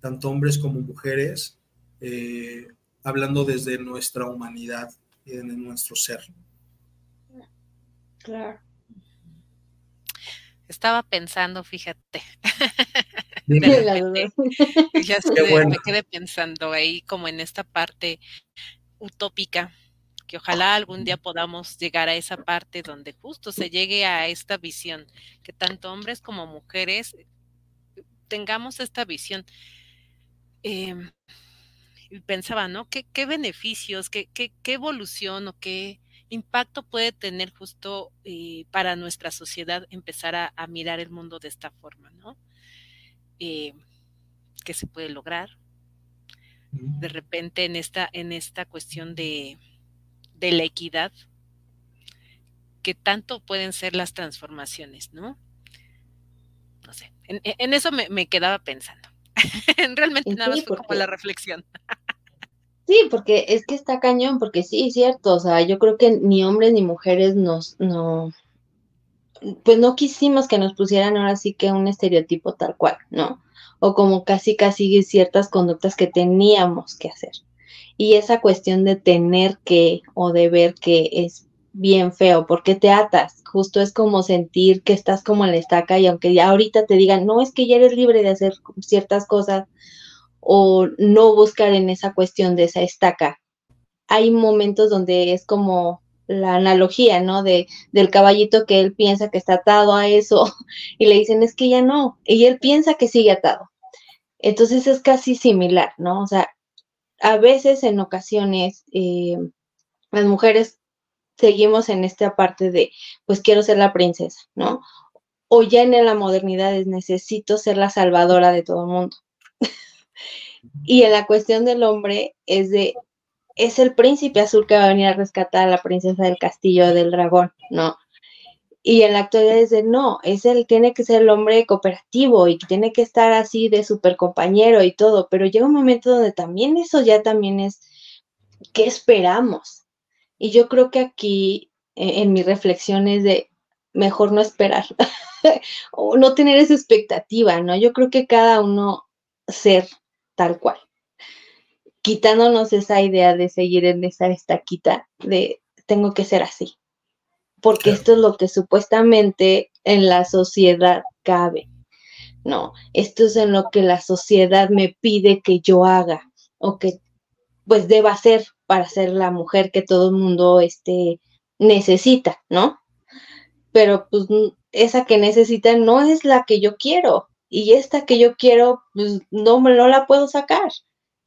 tanto hombres como mujeres, eh, hablando desde nuestra humanidad y de nuestro ser. Claro. Estaba pensando, fíjate. (laughs) (laughs) (laughs) ya (laughs) me quedé pensando ahí como en esta parte utópica que ojalá algún día podamos llegar a esa parte donde justo se llegue a esta visión, que tanto hombres como mujeres tengamos esta visión. Em, pensaba, ¿no? ¿Qué, beneficios, qué, qué, evolución o qué impacto puede tener justo eh, para nuestra sociedad empezar a, mirar el mundo de esta forma, ¿no? Eh, ¿Qué se puede lograr? De repente en esta, en esta cuestión de, de la equidad, que tanto pueden ser las transformaciones, ¿no? No sé, en, eso me, quedaba pensando. (laughs) Realmente nada más fue como la reflexión. (laughs) Sí, porque es que está cañón, porque sí, es cierto, o sea, yo creo que ni hombres ni mujeres nos, no, pues no quisimos que nos pusieran ahora sí que un estereotipo tal cual, ¿no? O como casi, casi ciertas conductas que teníamos que hacer. Y esa cuestión de tener que o de ver que es bien feo, porque te atas, justo es como sentir que estás como en la estaca y aunque ya ahorita te digan, no es que ya eres libre de hacer ciertas cosas o no buscar en esa cuestión de esa estaca, hay momentos donde es como la analogía, ¿no? De, del caballito que él piensa que está atado a eso (laughs) y le dicen es que ya no, y él piensa que sigue atado. Entonces es casi similar, ¿no? O sea, a veces, en ocasiones, eh, las mujeres seguimos en esta parte de, pues quiero ser la princesa, ¿no? O ya en la modernidad es necesito ser la salvadora de todo el mundo. (laughs) y en la cuestión del hombre es de, es el príncipe azul que va a venir a rescatar a la princesa del castillo del dragón, ¿no? Y en la actualidad de no, es el, tiene que ser el hombre cooperativo y tiene que estar así de super compañero y todo, pero llega un momento donde también eso ya también es, ¿qué esperamos? Y yo creo que aquí, e, en, mi reflexión es de mejor no esperar (laughs) o no tener esa expectativa, ¿no? Yo creo que cada uno ser tal cual, quitándonos esa idea de seguir en esa estaquita de tengo que ser así porque esto es lo que supuestamente en la sociedad cabe. No, esto es en lo que la sociedad me pide que yo haga o que pues deba hacer para ser la mujer que todo el mundo este, necesita, ¿no? Pero pues esa que necesita no es la que yo quiero y esta que yo quiero pues no, no la puedo sacar.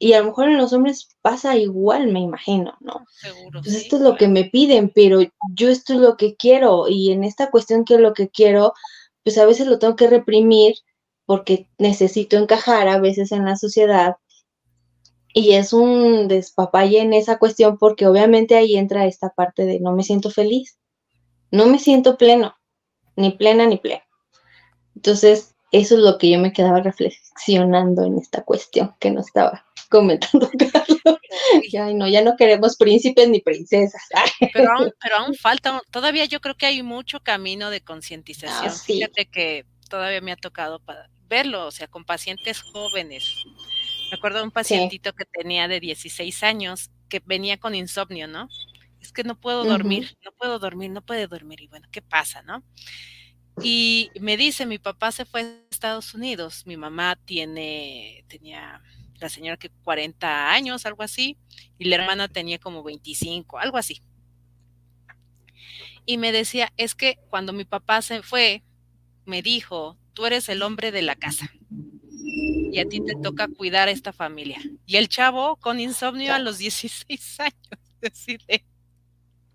Y a lo mejor en los hombres pasa igual, me imagino, ¿no? Seguro. Pues esto es lo que me piden, pero yo esto es lo que quiero y en esta cuestión que es lo que quiero, pues a veces lo tengo que reprimir porque necesito encajar a veces en la sociedad y es un despapalle en esa cuestión porque obviamente ahí entra esta parte de no me siento feliz, no me siento pleno, ni plena ni plena. Entonces, eso es lo que yo me quedaba reflexionando en esta cuestión que nos estaba comentando (laughs) Carlos. Ya, no, ya no queremos príncipes ni princesas. (laughs) Pero aún, pero aún falta, todavía yo creo que hay mucho camino de concientización. Ah, Fíjate que todavía me ha tocado verlo, o sea, con pacientes jóvenes. Me acuerdo de un pacientito que tenía de 16 años que venía con insomnio, ¿no? Es que no puedo dormir, no puedo dormir, no puede dormir. Y bueno, ¿qué pasa, no? Y me dice, mi papá se fue a Estados Unidos, mi mamá tiene, tenía la señora que 40 años, algo así, y la hermana tenía como 25, algo así. Y me decía, es que cuando mi papá se fue, me dijo, tú eres el hombre de la casa y a ti te toca cuidar a esta familia. Y el chavo con insomnio a los 16 años, (laughs) decide,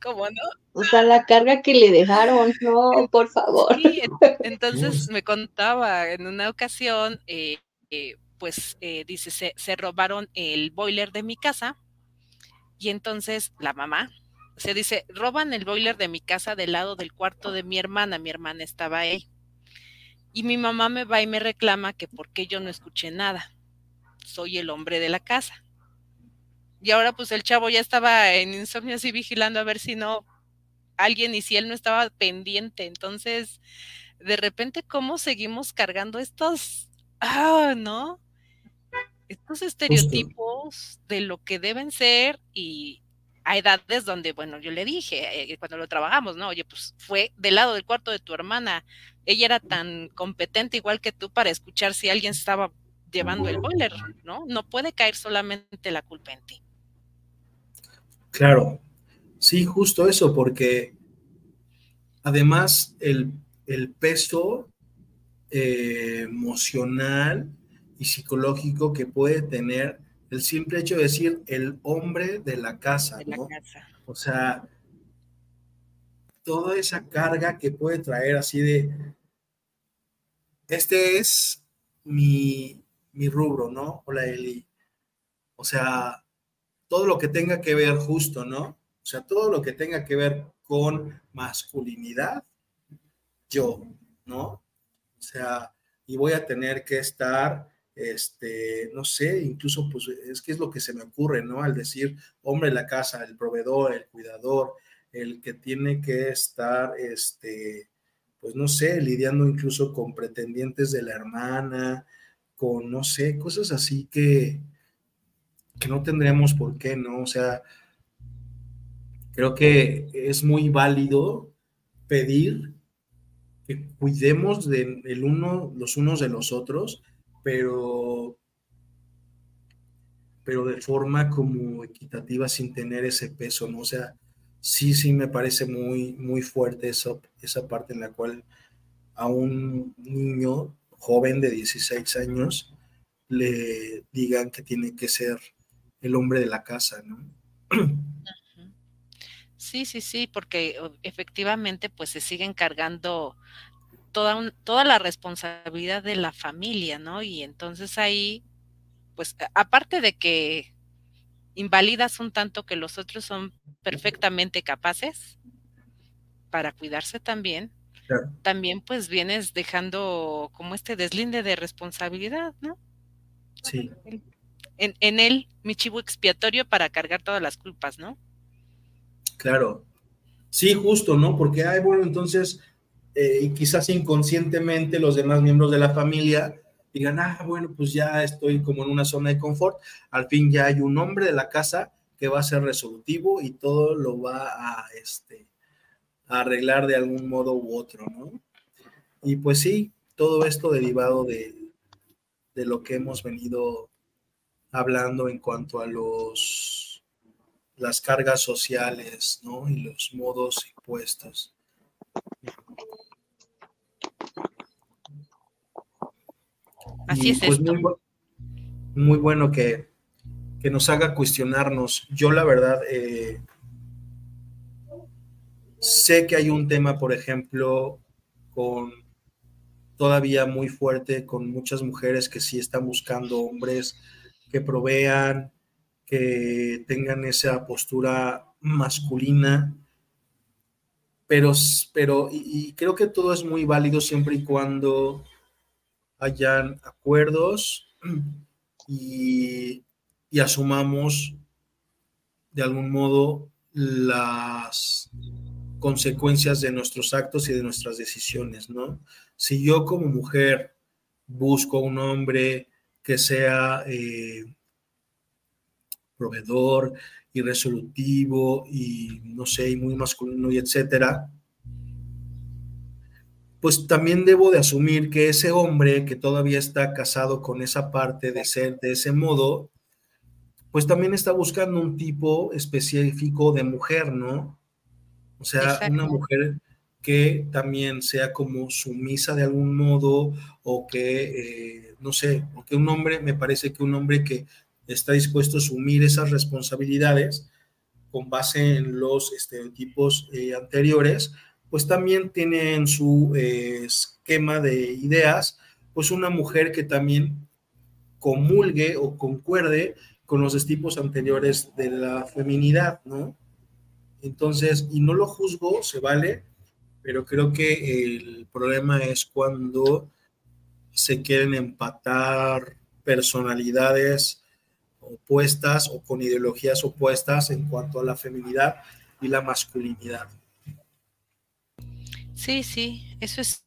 ¿cómo no? O sea, la carga que le dejaron, no, por favor. entonces me contaba en una ocasión, eh, eh, pues eh, dice, se, se, robaron el boiler de mi casa y entonces la mamá, se dice, roban el boiler de mi casa del lado del cuarto de mi hermana, mi hermana estaba ahí. Y mi mamá me va y me reclama que por qué yo no escuché nada. Soy el hombre de la casa. Y ahora pues el chavo ya estaba en insomnio así vigilando a ver si no alguien y si él no estaba pendiente. Entonces, de repente, ¿cómo seguimos cargando estos, ah, no? Estos estereotipos de lo que deben ser y a edades donde, bueno, yo le dije, eh, cuando lo trabajamos, ¿no? Oye, pues fue del lado del cuarto de tu hermana. Ella era tan competente igual que tú para escuchar si alguien estaba llevando el boiler, ¿no? No puede caer solamente la culpa en ti. Claro, sí, justo eso, porque además el, peso eh, emocional y psicológico que puede tener el simple hecho de decir el hombre de la casa, ¿no? O sea, toda esa carga que puede traer así de, este es mi, mi rubro, ¿no? Hola Eli. O sea, todo lo que tenga que ver justo, ¿no? O sea, todo lo que tenga que ver con masculinidad, yo, ¿no? O sea, y voy a tener que estar este, no sé, incluso pues es que es lo que se me ocurre, ¿no? Al decir hombre de la casa, el proveedor, el cuidador, el que tiene que estar, este, pues no sé, lidiando incluso con pretendientes de la hermana, con, no sé, cosas así que, que no tendríamos por qué, ¿no? O sea, creo que es muy válido pedir que cuidemos de el uno, los unos de los otros, pero, pero de forma como equitativa sin tener ese peso, ¿no? O sea, sí, sí me parece muy, muy fuerte esa, esa parte en la cual a un niño joven de 16 años le digan que tiene que ser el hombre de la casa, ¿no? Sí, sí, sí, porque efectivamente pues se siguen cargando toda, toda la responsabilidad de la familia, ¿no? Y entonces ahí, pues aparte de que invalidas un tanto que los otros son perfectamente capaces para cuidarse también, también pues vienes dejando como este deslinde de responsabilidad, ¿no? Sí. En, en él, mi chivo expiatorio para cargar todas las culpas, ¿no? Claro. Sí, justo, ¿no? Porque, ay, bueno, entonces eh, y quizás inconscientemente los demás miembros de la familia digan, ah, bueno, pues ya estoy como en una zona de confort, al fin ya hay un hombre de la casa que va a ser resolutivo y todo lo va a, este, arreglar de algún modo u otro, ¿no? Y pues sí, todo esto derivado de, de lo que hemos venido hablando en cuanto a los las cargas sociales, ¿no? Y los modos impuestos. Así es pues Muy, bueno que, nos haga cuestionarnos. Yo la verdad eh, sé que hay un tema, por ejemplo, con todavía muy fuerte con muchas mujeres que sí están buscando hombres que provean, que tengan esa postura masculina, pero, pero y, creo que todo es muy válido siempre y cuando hayan acuerdos y, y asumamos de algún modo las consecuencias de nuestros actos y de nuestras decisiones, ¿no? Si yo como mujer busco un hombre que sea eh, proveedor y resolutivo y no sé, y muy masculino y etcétera, pues también debo de asumir que ese hombre que todavía está casado con esa parte de ser de ese modo, pues también está buscando un tipo específico de mujer, ¿no? O sea, una mujer que también sea como sumisa de algún modo o que, eh, no sé, porque un hombre, me parece que un hombre que está dispuesto a asumir esas responsabilidades con base en los estereotipos eh, anteriores, pues también tiene en su eh, esquema de ideas, pues una mujer que también comulgue o concuerde con los tipos anteriores de la feminidad, ¿no? Entonces, y no lo juzgo, se vale, pero creo que el problema es cuando se quieren empatar personalidades opuestas o con ideologías opuestas en cuanto a la feminidad y la masculinidad. Sí, sí, eso es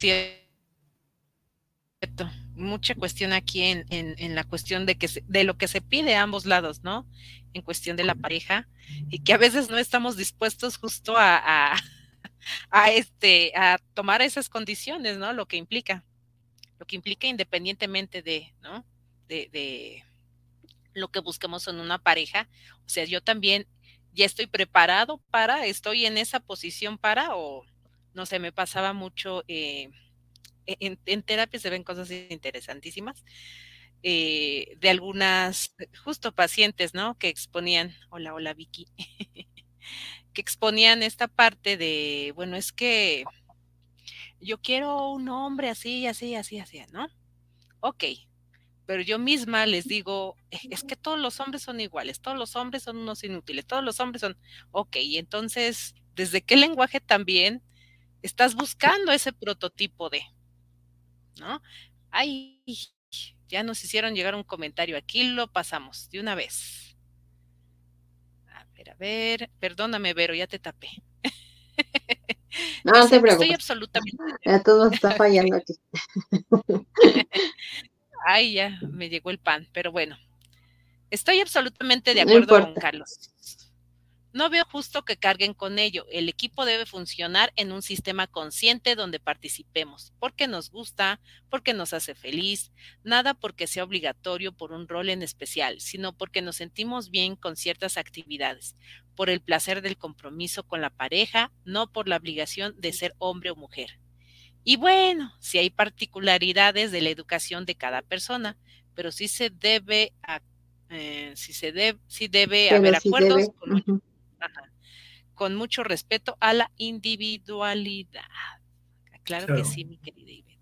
cierto mucha cuestión aquí en, en, la cuestión de que de lo que se pide a ambos lados, ¿no? En cuestión de la pareja, y que a veces no estamos dispuestos justo a, a, este, a tomar esas condiciones, ¿no? Lo que implica, lo que implica independientemente de, ¿no? De, de lo que busquemos en una pareja. O sea, yo también ya estoy preparado para, estoy en esa posición para, o no sé, me pasaba mucho. Eh, en, en terapia se ven cosas interesantísimas. Eh, de algunas, justo pacientes, ¿no? Que exponían, hola, hola Vicky, (laughs) que exponían esta parte de, bueno, es que yo quiero un hombre así, así, así, así, ¿no? Ok, pero yo misma les digo, es que todos los hombres son iguales, todos los hombres son unos inútiles, todos los hombres son, ok, entonces, ¿desde qué lenguaje también estás buscando ese prototipo de? ¿no? Ay, ya nos hicieron llegar un comentario aquí, lo pasamos de una vez. A ver, a ver, perdóname, Vero, ya te tapé. (laughs) No, no se preocupe. Estoy absolutamente. (laughs) Ya todo está fallando aquí. (laughs) Ay, ya me llegó el pan, pero bueno. Estoy absolutamente de acuerdo con Carlos. No veo justo que carguen con ello. El equipo debe funcionar en un sistema consciente donde participemos, porque nos gusta, porque nos hace feliz, nada porque sea obligatorio por un rol en especial, sino porque nos sentimos bien con ciertas actividades, por el placer del compromiso con la pareja, no por la obligación de ser hombre o mujer. Y bueno, si hay particularidades de la educación de cada persona, pero sí se debe, eh, si se debe, sí debe haber acuerdos con con mucho respeto a la individualidad. Claro, que sí, mi querida Ivette.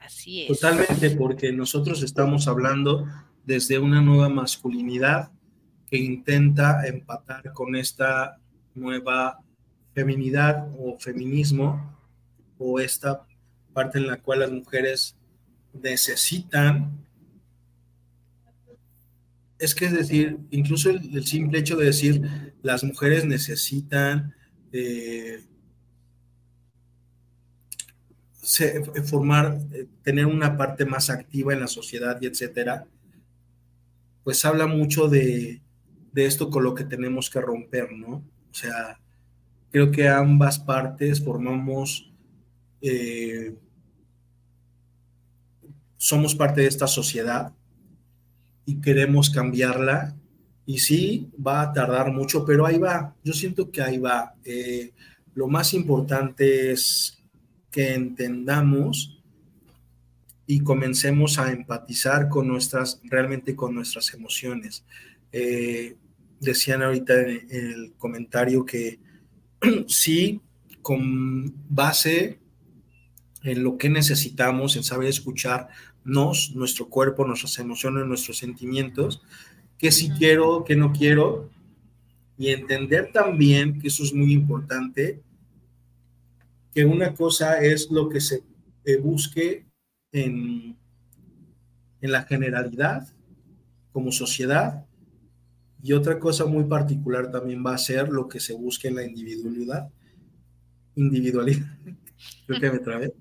Así es. Totalmente, porque nosotros estamos hablando desde una nueva masculinidad que intenta empatar con esta nueva feminidad o feminismo o esta parte en la cual las mujeres necesitan es que es decir, incluso el, simple hecho de decir las mujeres necesitan eh, formar, eh, tener una parte más activa en la sociedad y etcétera, pues habla mucho de, esto con lo que tenemos que romper, ¿no? O sea, creo que ambas partes formamos, eh, somos parte de esta sociedad y queremos cambiarla. Y sí, va a tardar mucho, pero ahí va. Yo siento que ahí va. Eh, lo más importante es que entendamos y comencemos a empatizar con nuestras, realmente con nuestras emociones. Eh, decían ahorita en el comentario que (clears throat) sí, con base en lo que necesitamos, en saber escucharnos, nuestro cuerpo, nuestras emociones, nuestros sentimientos, qué si quiero, qué no quiero, y entender también, que eso es muy importante, que una cosa es lo que se busque en, en la generalidad como sociedad y otra cosa muy particular también va a ser lo que se busque en la individualidad, individualidad, (laughs) creo que me trabé,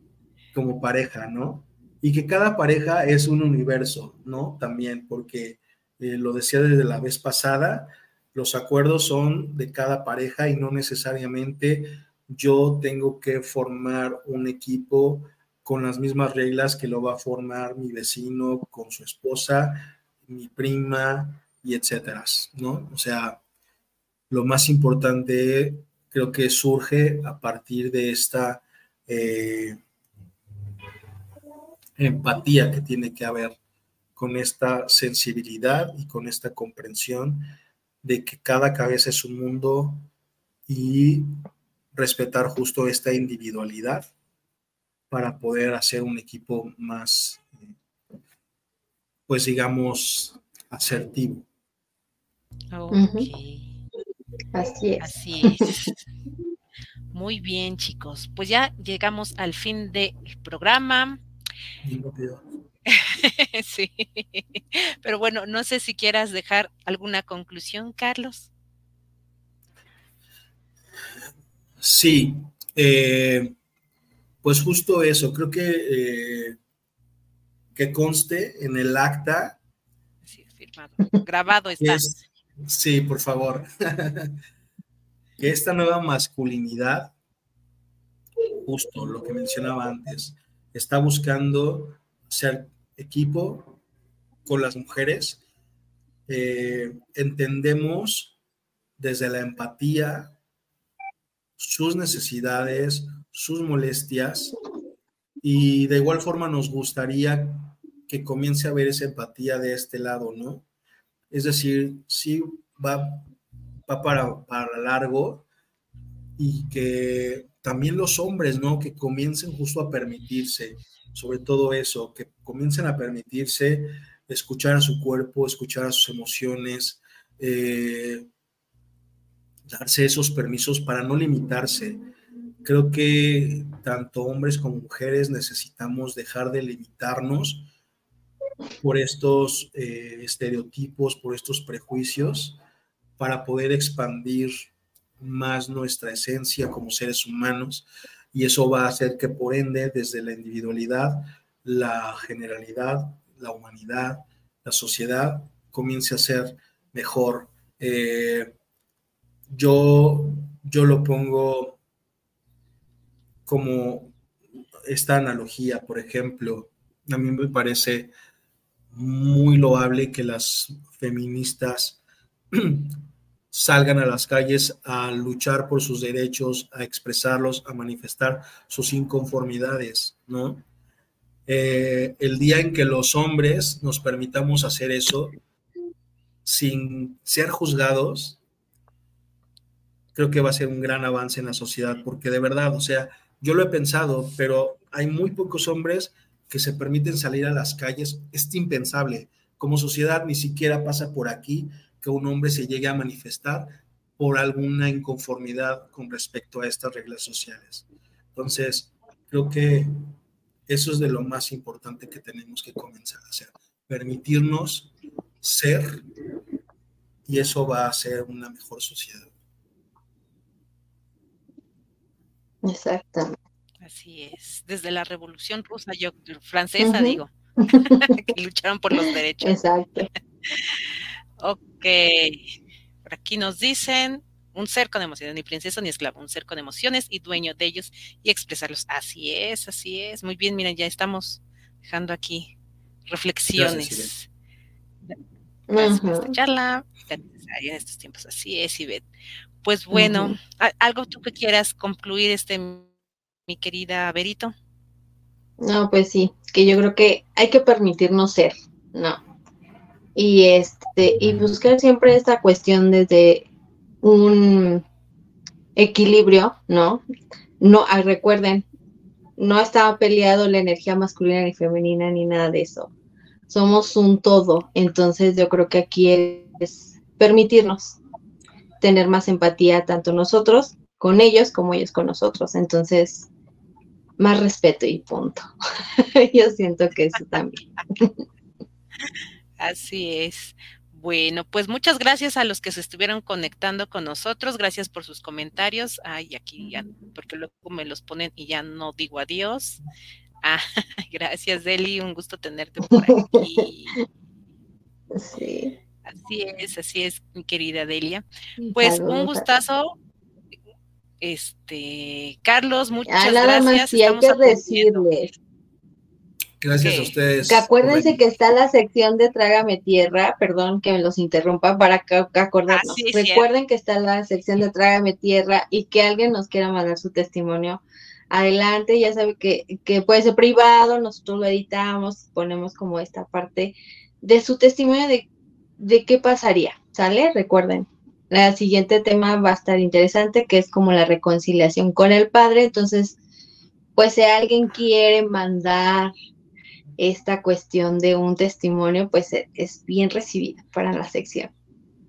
como pareja, ¿no? Y que cada pareja es un universo, ¿no? También, porque eh, lo decía desde la vez pasada, los acuerdos son de cada pareja y no necesariamente yo tengo que formar un equipo con las mismas reglas que lo va a formar mi vecino con su esposa, mi prima, y etcétera, ¿no? O sea, lo más importante creo que surge a partir de esta eh, empatía que tiene que haber con esta sensibilidad y con esta comprensión de que cada cabeza es un mundo y respetar justo esta individualidad para poder hacer un equipo más, pues digamos, asertivo. Así es. Así es. Muy bien, chicos. Pues ya llegamos al fin del programa. (laughs) sí. Pero bueno, no sé si quieras dejar alguna conclusión, Carlos. Sí, eh, pues justo eso, creo que eh, que conste en el acta. Sí, firmado. Grabado está. Sí, por favor. (laughs) que esta nueva masculinidad, justo lo que mencionaba antes, está buscando ser equipo con las mujeres. Eh, entendemos desde la empatía sus necesidades, sus molestias, y de igual forma nos gustaría que comience a ver esa empatía de este lado, ¿no? Es decir, sí va, va para, para largo y que también los hombres, ¿no? Que comiencen justo a permitirse, sobre todo eso, que comiencen a permitirse escuchar a su cuerpo, escuchar a sus emociones, eh, darse esos permisos para no limitarse. Creo que tanto hombres como mujeres necesitamos dejar de limitarnos por estos eh, estereotipos, por estos prejuicios, para poder expandir más nuestra esencia como seres humanos y eso va a hacer que por ende desde la individualidad, la generalidad, la humanidad, la sociedad comience a ser mejor. Eh, yo, yo lo pongo como esta analogía, por ejemplo, a mí me parece muy loable que las feministas salgan a las calles a luchar por sus derechos, a expresarlos, a manifestar sus inconformidades, ¿no? Eh, el día en que los hombres nos permitamos hacer eso sin ser juzgados, creo que va a ser un gran avance en la sociedad, porque de verdad, o sea, yo lo he pensado, pero hay muy pocos hombres que se permiten salir a las calles es impensable. Como sociedad ni siquiera pasa por aquí que un hombre se llegue a manifestar por alguna inconformidad con respecto a estas reglas sociales. Entonces, creo que eso es de lo más importante que tenemos que comenzar a hacer, permitirnos ser y eso va a ser una mejor sociedad. Exactamente. Así es. Desde la Revolución Rusa, yo francesa digo, (laughs) que lucharon por los derechos. Exacto. (laughs) ok. Por aquí nos dicen, un ser con emociones, ni princesa ni esclavo, un ser con emociones y dueño de ellos y expresarlos. Así es, así es. Muy bien, miren, ya estamos dejando aquí reflexiones. Gracias, esta charla, en estos tiempos. Así es, Ivette. Pues bueno, algo tú que quieras concluir este mi querida Berito. No, pues sí, que yo creo que hay que permitirnos ser, ¿no? Y este, y buscar siempre esta cuestión desde un equilibrio, ¿no? No, ah, recuerden, no está peleado la energía masculina ni femenina ni nada de eso. Somos un todo. Entonces yo creo que aquí es permitirnos tener más empatía tanto nosotros con ellos como ellos con nosotros. Entonces, más respeto y punto. (laughs) yo siento que eso también. (laughs) Así es. Bueno, pues muchas gracias a los que se estuvieron conectando con nosotros. Gracias por sus comentarios. Ay, aquí ya, porque luego me los ponen y ya no digo adiós. Ah, (laughs) gracias, Deli. Un gusto tenerte por aquí. Sí. Así es, así es, mi querida Delia. Pues un gustazo. Este, Carlos, muchas ah, nada gracias. Más, sí, hay que decirle Gracias a ustedes. Que acuérdense que está la sección de Trágame Tierra, perdón que me los interrumpa para que, acordarnos. Ah, Recuerden que está la sección de Trágame Tierra y que alguien nos quiera mandar su testimonio. Adelante, ya sabe que, que puede ser privado, nosotros lo editamos, ponemos como esta parte de su testimonio de, de qué pasaría, ¿sale? Recuerden, el siguiente tema va a estar interesante, que es como la reconciliación con el Padre, entonces, pues si alguien quiere mandar esta cuestión de un testimonio, pues e, es bien recibida para la sección.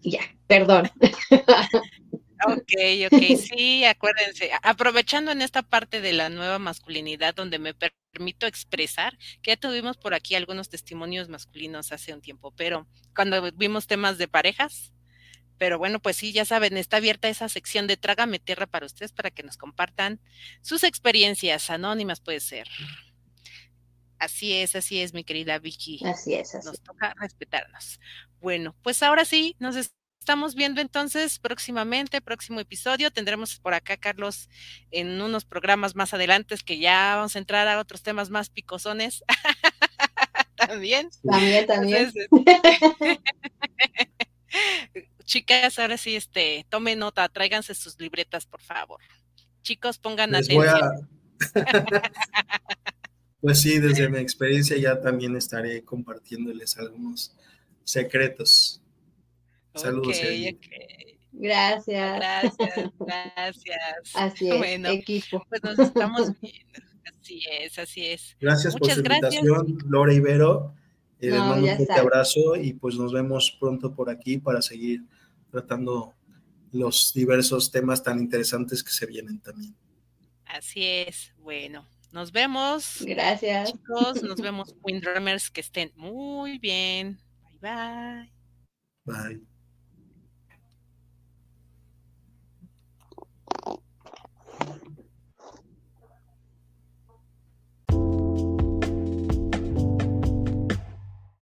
Ya, perdón. (laughs) Ok, ok, sí, acuérdense, aprovechando en esta parte de la nueva masculinidad donde me permito expresar, que ya tuvimos por aquí algunos testimonios masculinos hace un tiempo, pero cuando vimos temas de parejas, pero bueno, pues sí, ya saben, está abierta esa sección de Trágame Tierra para ustedes para que nos compartan sus experiencias anónimas, puede ser. Así es, así es, mi querida Vicky. Así es, así. Nos toca respetarnos. Bueno, pues ahora sí, nos estamos viendo entonces próximamente, próximo episodio. Tendremos por acá, Carlos, en unos programas más adelante que ya vamos a entrar a otros temas más picosones. (laughs) también. También, también. (laughs) chicas, ahora sí, este, tomen nota, tráiganse sus libretas, por favor. Chicos, pongan atención. (laughs) Pues sí, desde mi experiencia ya también estaré compartiéndoles algunos secretos. Saludos. Gracias. Gracias, (laughs) gracias. Así es, bueno, equipo. Pues nos estamos (laughs) viendo. Así es, así es. Gracias por su invitación, Laura Ibero. Eh, les mando un fuerte abrazo y pues nos vemos pronto por aquí para seguir tratando los diversos temas tan interesantes que se vienen también. Así es, bueno, nos vemos. Gracias. Chicos, nos (laughs) vemos, Windrummers, que estén muy bien. Bye bye. Bye.